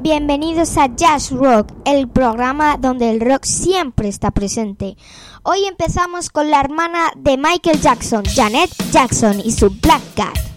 Bienvenidos a Jazz Rock, el programa donde el rock siempre está presente. Hoy empezamos con la hermana de Michael Jackson, Janet Jackson, y su Black Cat.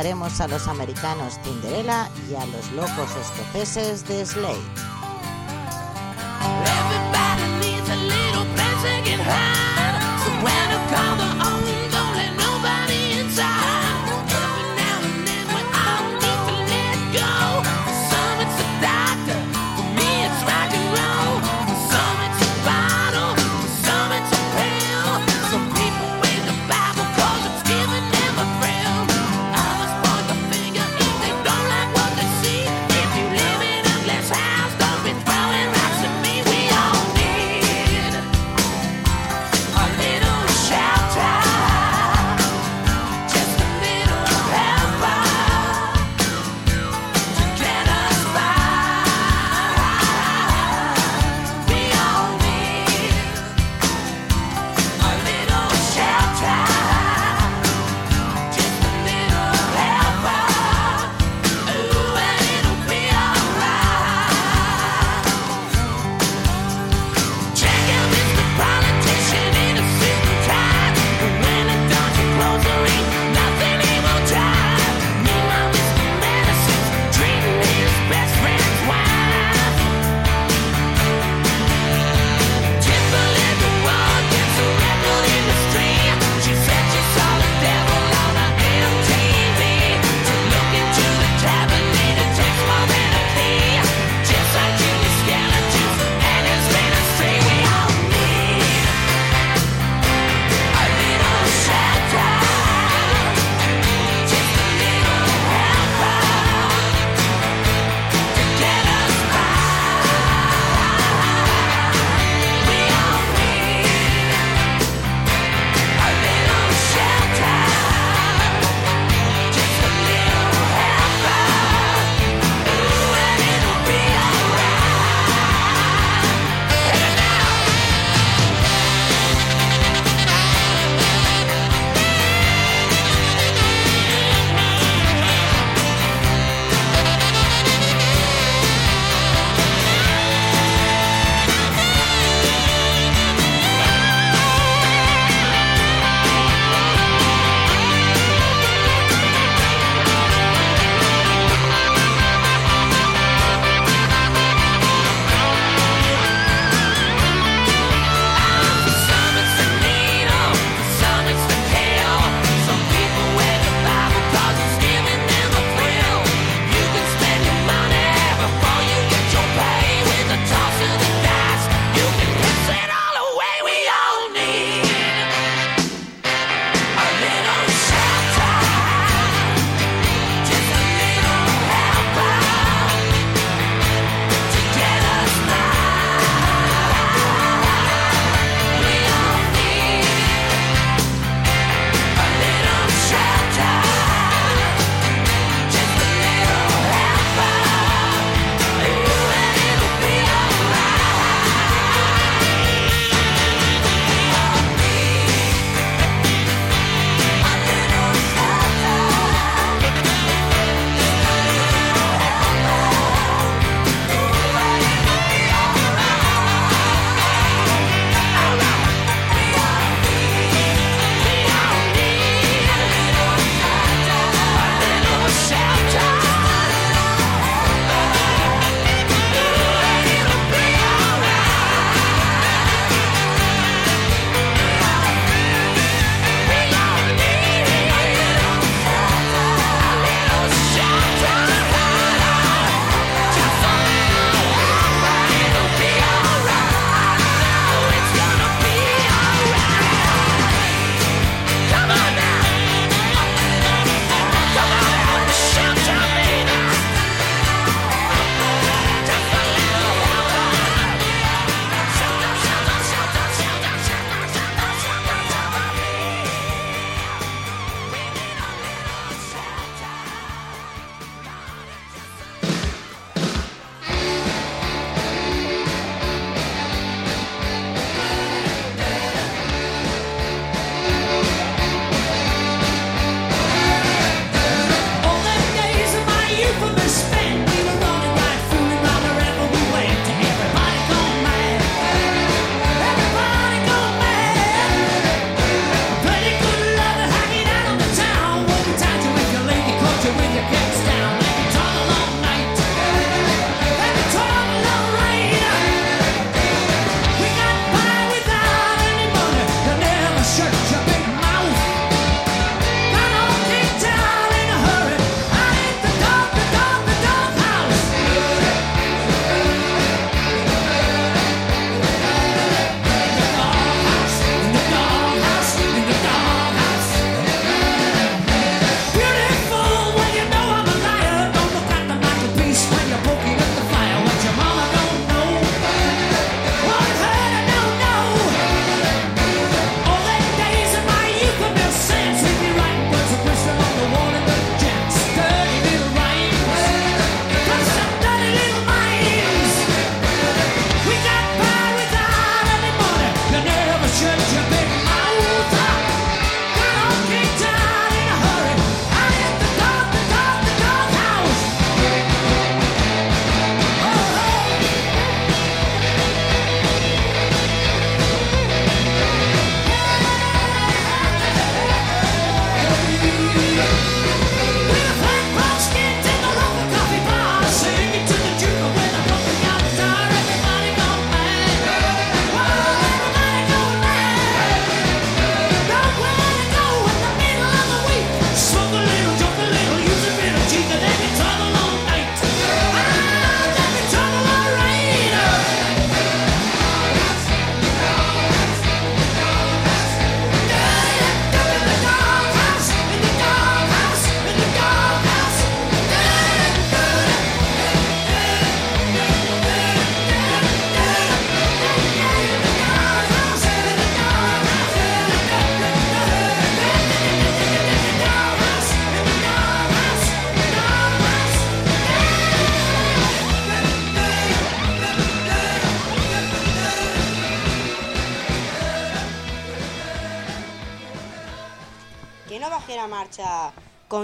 A los americanos Cinderella y a los locos escoceses de Slade.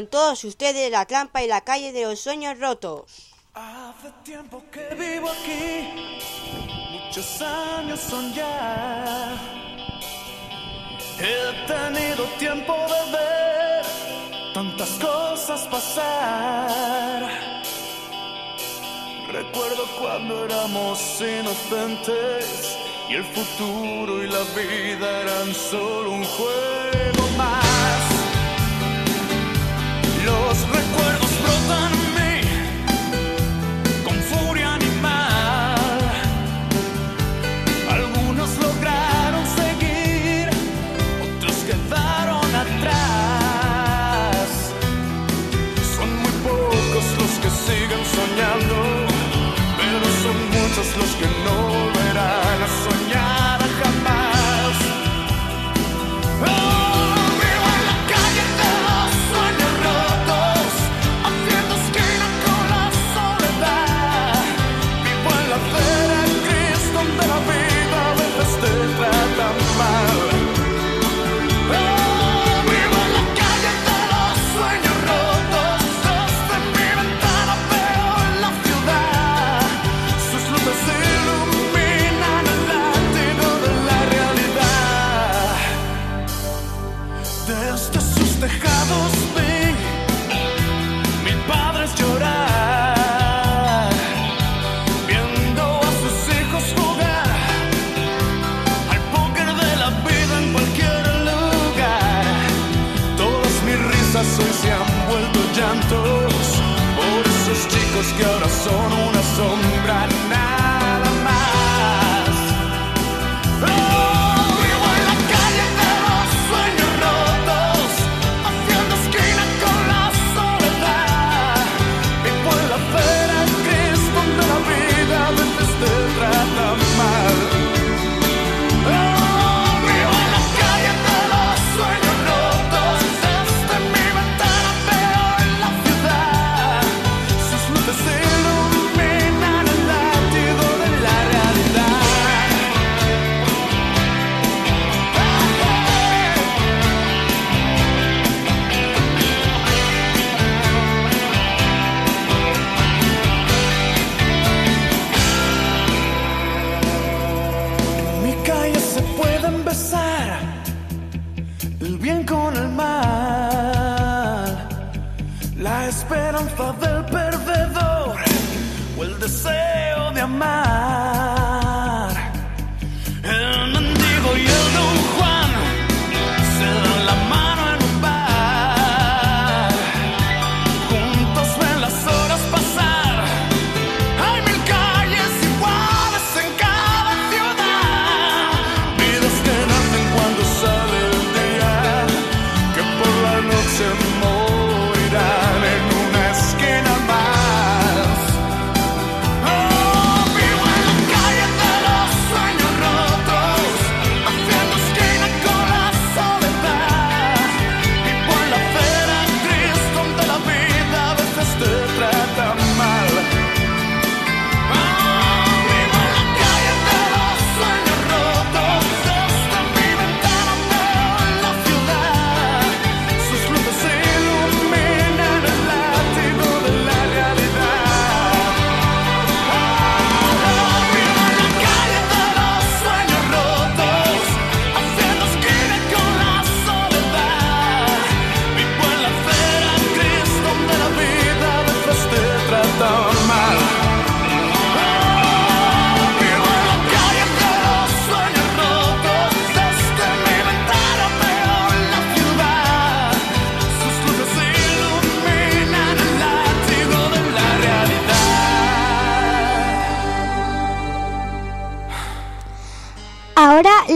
todos ustedes la trampa y la calle de los sueños rotos. Hace tiempo que vivo aquí, muchos años son ya. He tenido tiempo de ver tantas cosas pasar. Recuerdo cuando éramos inocentes y el futuro y la vida eran solo un juego más. Los recuerdos brotan en mí con furia animal. Algunos lograron seguir, otros quedaron atrás. Son muy pocos los que siguen soñando, pero son muchos los que no verán soñar.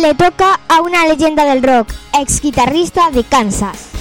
le toca a una leyenda del rock, ex guitarrista de Kansas.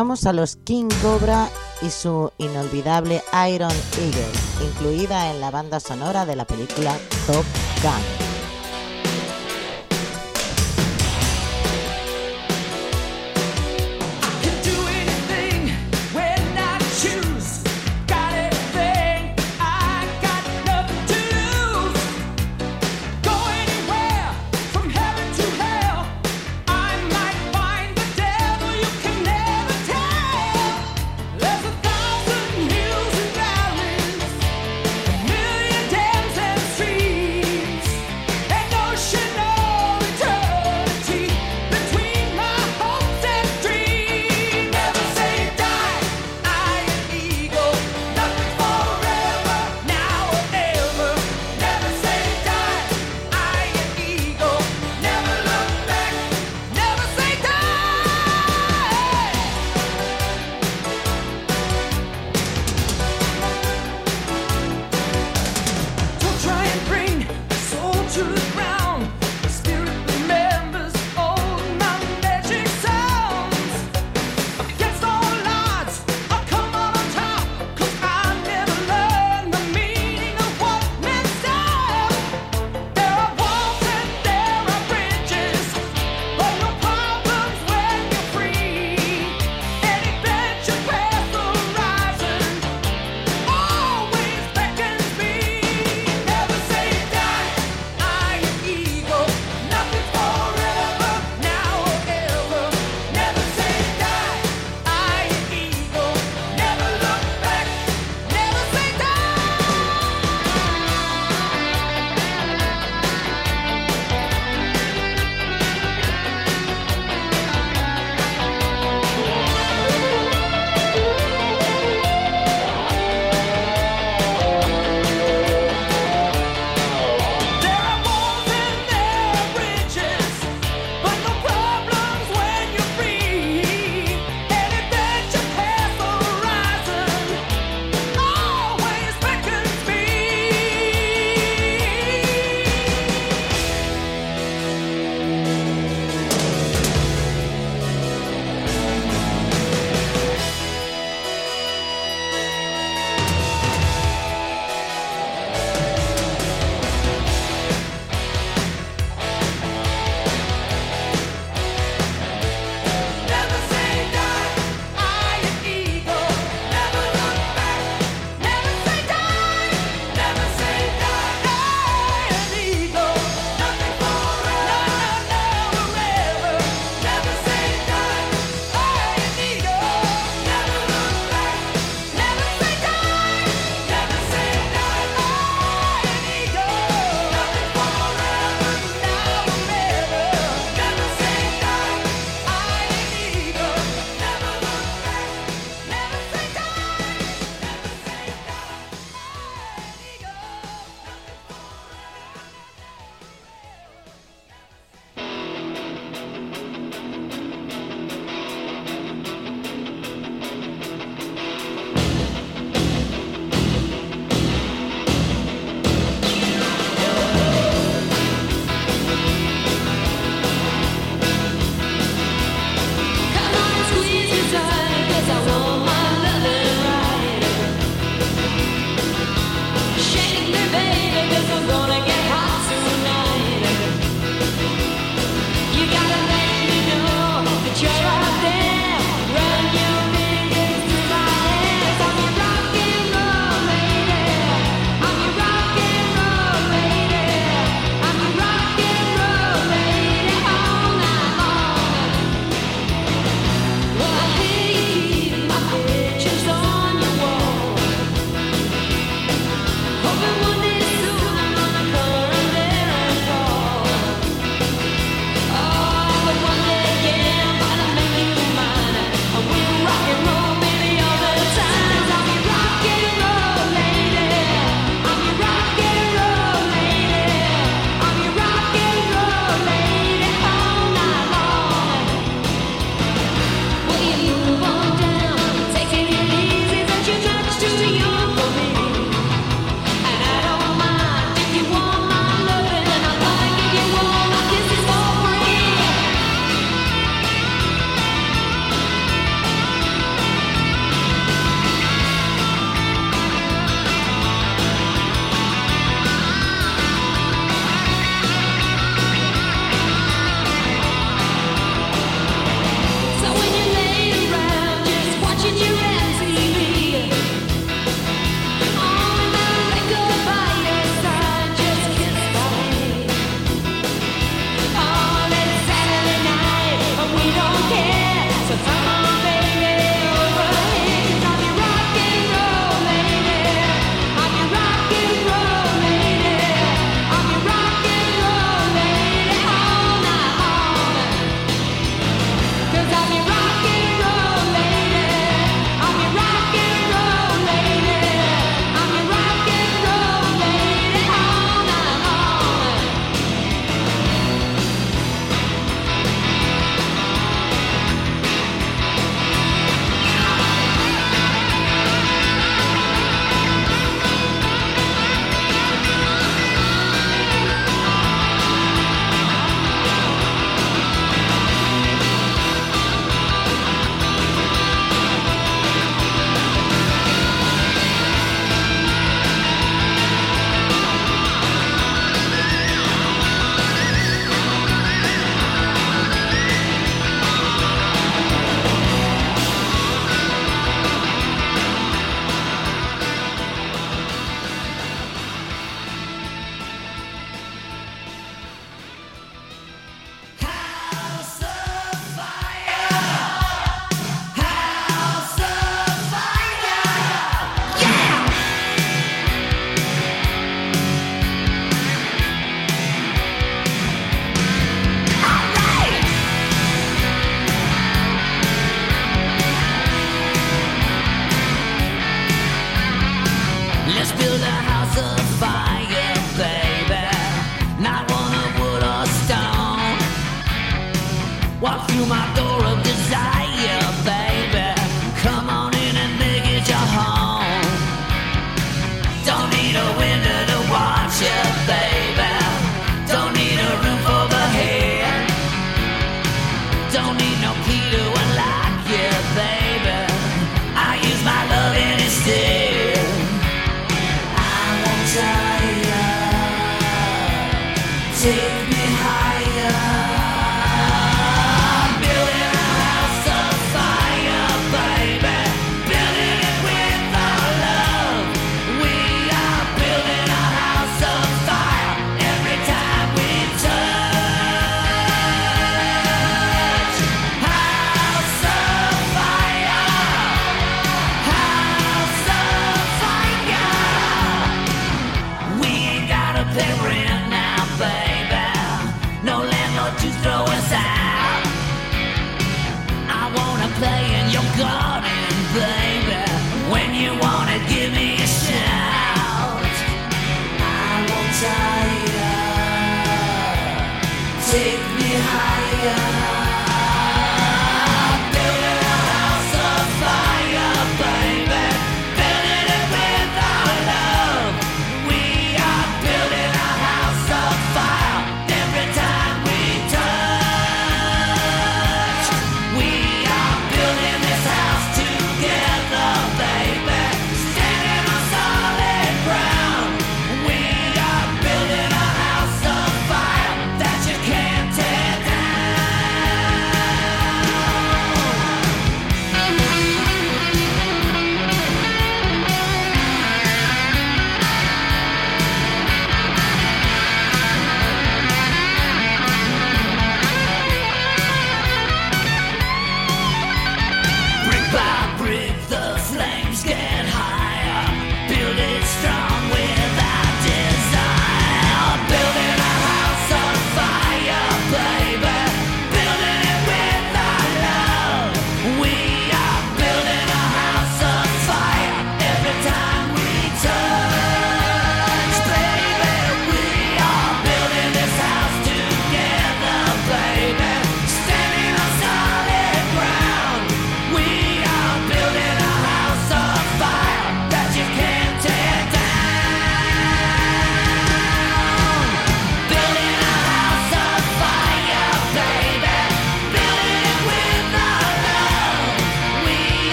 Escuchamos a los King Cobra y su inolvidable Iron Eagle, incluida en la banda sonora de la película Top Gun.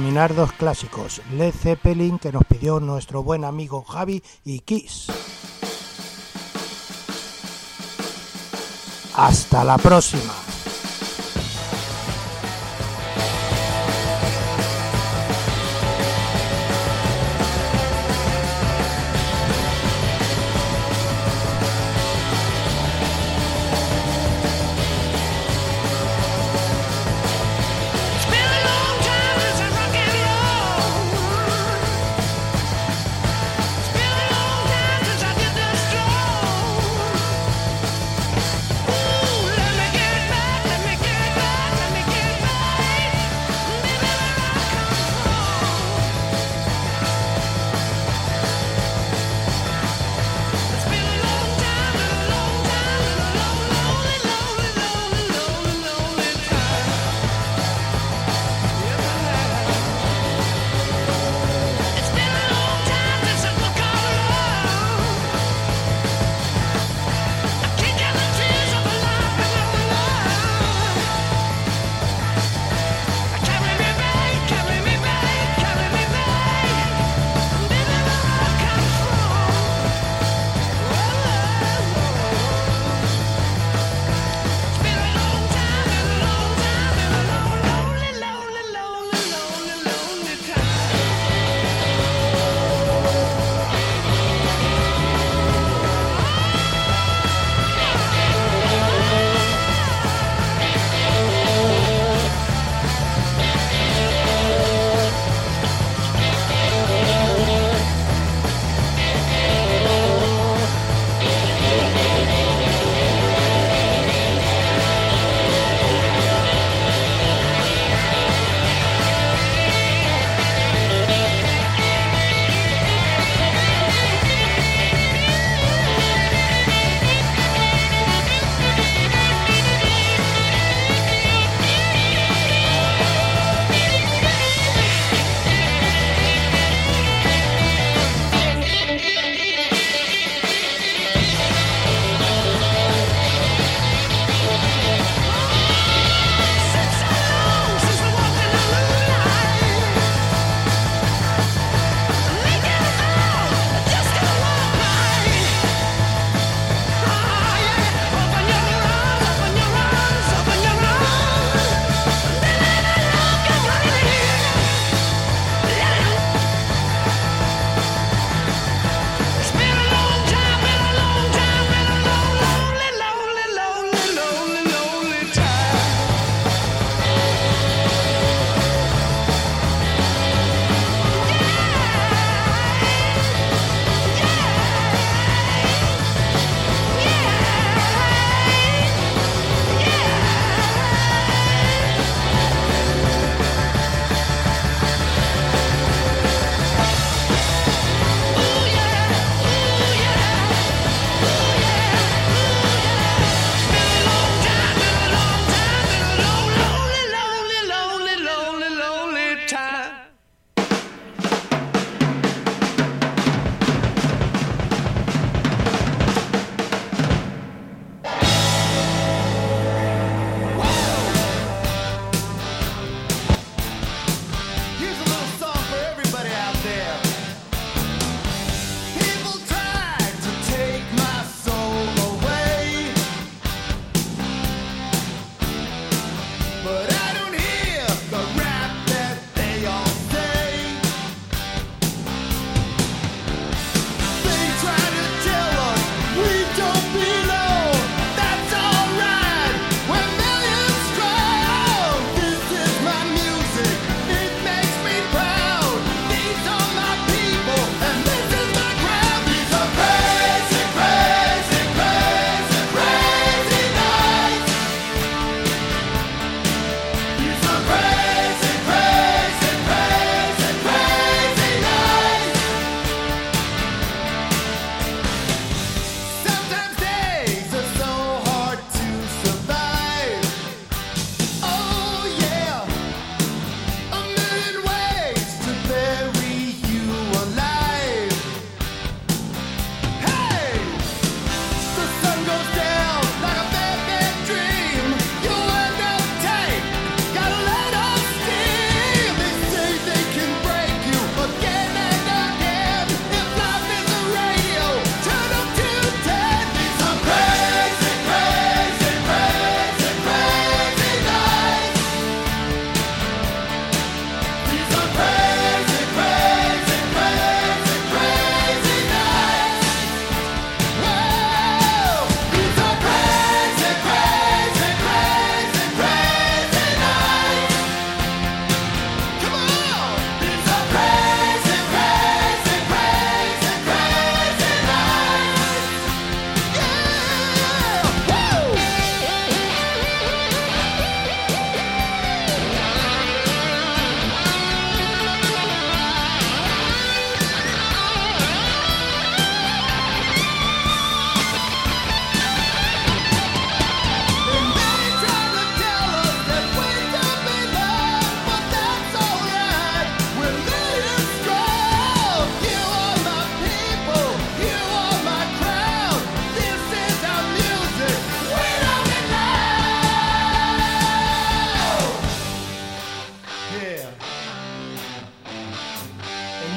terminar dos clásicos, Led Zeppelin que nos pidió nuestro buen amigo Javi y Kiss. Hasta la próxima.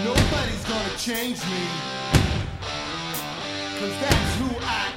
Nobody's gonna change me. Cause that's who I